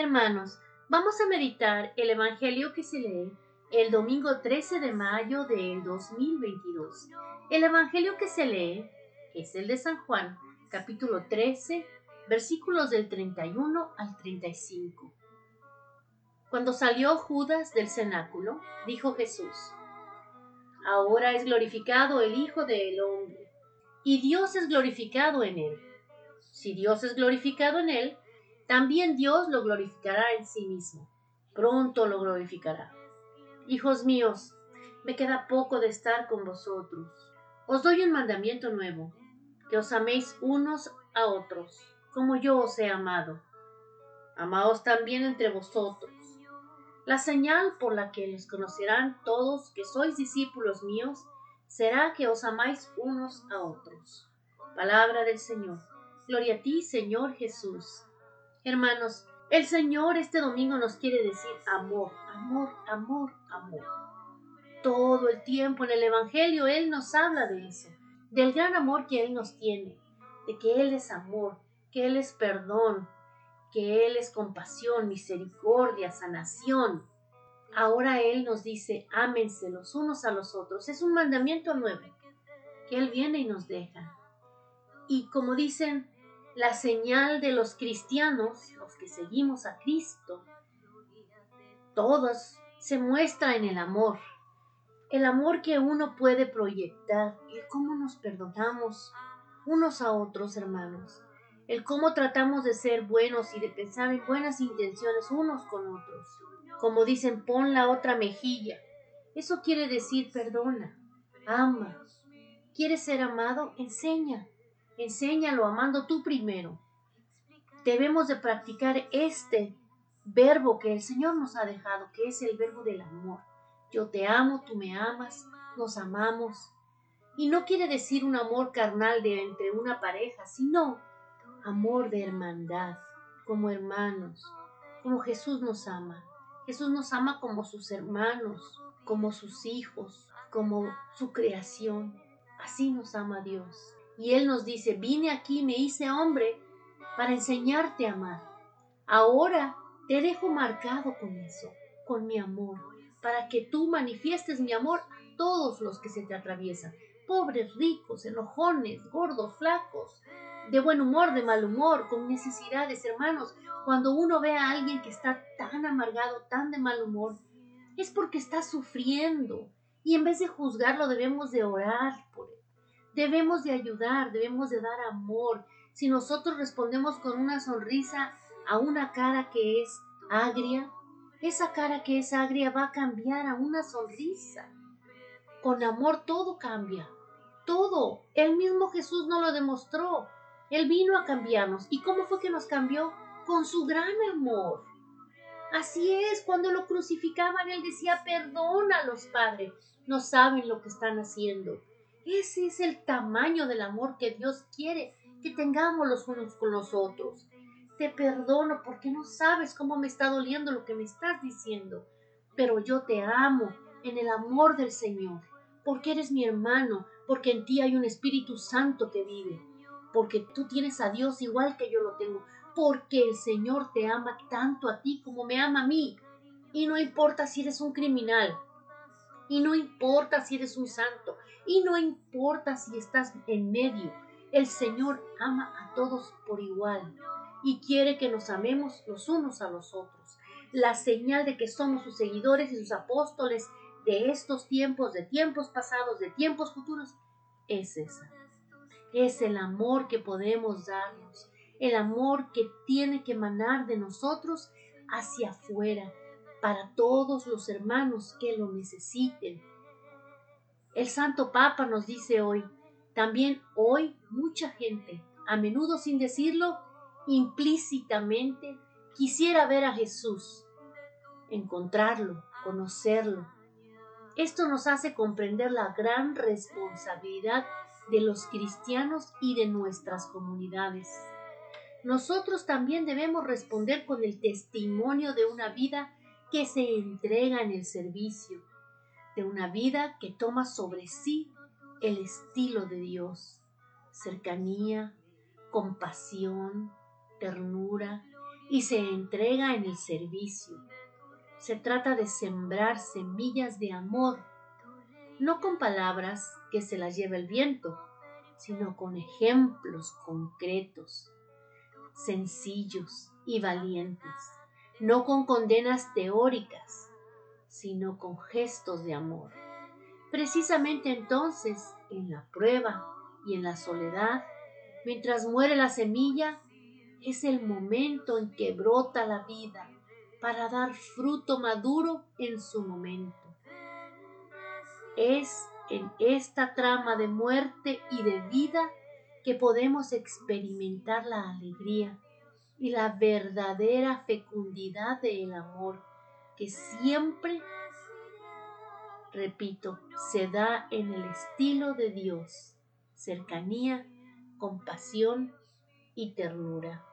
Hermanos, vamos a meditar el Evangelio que se lee el domingo 13 de mayo del 2022. El Evangelio que se lee es el de San Juan, capítulo 13, versículos del 31 al 35. Cuando salió Judas del cenáculo, dijo Jesús, Ahora es glorificado el Hijo del Hombre, y Dios es glorificado en él. Si Dios es glorificado en él, también Dios lo glorificará en sí mismo. Pronto lo glorificará. Hijos míos, me queda poco de estar con vosotros. Os doy un mandamiento nuevo, que os améis unos a otros, como yo os he amado. Amaos también entre vosotros. La señal por la que les conocerán todos que sois discípulos míos será que os amáis unos a otros. Palabra del Señor. Gloria a ti, Señor Jesús. Hermanos, el Señor este domingo nos quiere decir amor, amor, amor, amor. Todo el tiempo en el Evangelio Él nos habla de eso, del gran amor que Él nos tiene, de que Él es amor, que Él es perdón, que Él es compasión, misericordia, sanación. Ahora Él nos dice, ámense los unos a los otros. Es un mandamiento nuevo que Él viene y nos deja. Y como dicen la señal de los cristianos, los que seguimos a Cristo, todos se muestra en el amor. El amor que uno puede proyectar, el cómo nos perdonamos unos a otros, hermanos. El cómo tratamos de ser buenos y de pensar en buenas intenciones unos con otros. Como dicen, pon la otra mejilla. Eso quiere decir perdona, ama. ¿Quieres ser amado? Enseña. Enséñalo amando tú primero. Debemos de practicar este verbo que el Señor nos ha dejado, que es el verbo del amor. Yo te amo, tú me amas, nos amamos. Y no quiere decir un amor carnal de entre una pareja, sino amor de hermandad, como hermanos, como Jesús nos ama. Jesús nos ama como sus hermanos, como sus hijos, como su creación. Así nos ama Dios. Y Él nos dice, vine aquí, me hice hombre para enseñarte a amar. Ahora te dejo marcado con eso, con mi amor, para que tú manifiestes mi amor a todos los que se te atraviesan, pobres, ricos, enojones, gordos, flacos, de buen humor, de mal humor, con necesidades, hermanos. Cuando uno ve a alguien que está tan amargado, tan de mal humor, es porque está sufriendo. Y en vez de juzgarlo, debemos de orar por él. Debemos de ayudar, debemos de dar amor. Si nosotros respondemos con una sonrisa a una cara que es agria, esa cara que es agria va a cambiar a una sonrisa. Con amor todo cambia, todo. El mismo Jesús nos lo demostró. Él vino a cambiarnos. ¿Y cómo fue que nos cambió? Con su gran amor. Así es, cuando lo crucificaban, él decía, perdona a los padres, no saben lo que están haciendo. Ese es el tamaño del amor que Dios quiere que tengamos los unos con los otros. Te perdono porque no sabes cómo me está doliendo lo que me estás diciendo, pero yo te amo en el amor del Señor, porque eres mi hermano, porque en ti hay un Espíritu Santo que vive, porque tú tienes a Dios igual que yo lo tengo, porque el Señor te ama tanto a ti como me ama a mí. Y no importa si eres un criminal, y no importa si eres un santo, y no importa si estás en medio, el Señor ama a todos por igual y quiere que nos amemos los unos a los otros. La señal de que somos sus seguidores y sus apóstoles de estos tiempos, de tiempos pasados, de tiempos futuros, es esa. Es el amor que podemos darnos, el amor que tiene que emanar de nosotros hacia afuera, para todos los hermanos que lo necesiten. El Santo Papa nos dice hoy, también hoy mucha gente, a menudo sin decirlo, implícitamente quisiera ver a Jesús, encontrarlo, conocerlo. Esto nos hace comprender la gran responsabilidad de los cristianos y de nuestras comunidades. Nosotros también debemos responder con el testimonio de una vida que se entrega en el servicio, de una vida que toma sobre sí el estilo de Dios, cercanía, compasión, ternura, y se entrega en el servicio. Se trata de sembrar semillas de amor, no con palabras que se las lleve el viento, sino con ejemplos concretos, sencillos y valientes, no con condenas teóricas, sino con gestos de amor. Precisamente entonces, en la prueba y en la soledad, mientras muere la semilla, es el momento en que brota la vida para dar fruto maduro en su momento. Es en esta trama de muerte y de vida que podemos experimentar la alegría y la verdadera fecundidad del amor que siempre, repito, se da en el estilo de Dios, cercanía, compasión y ternura.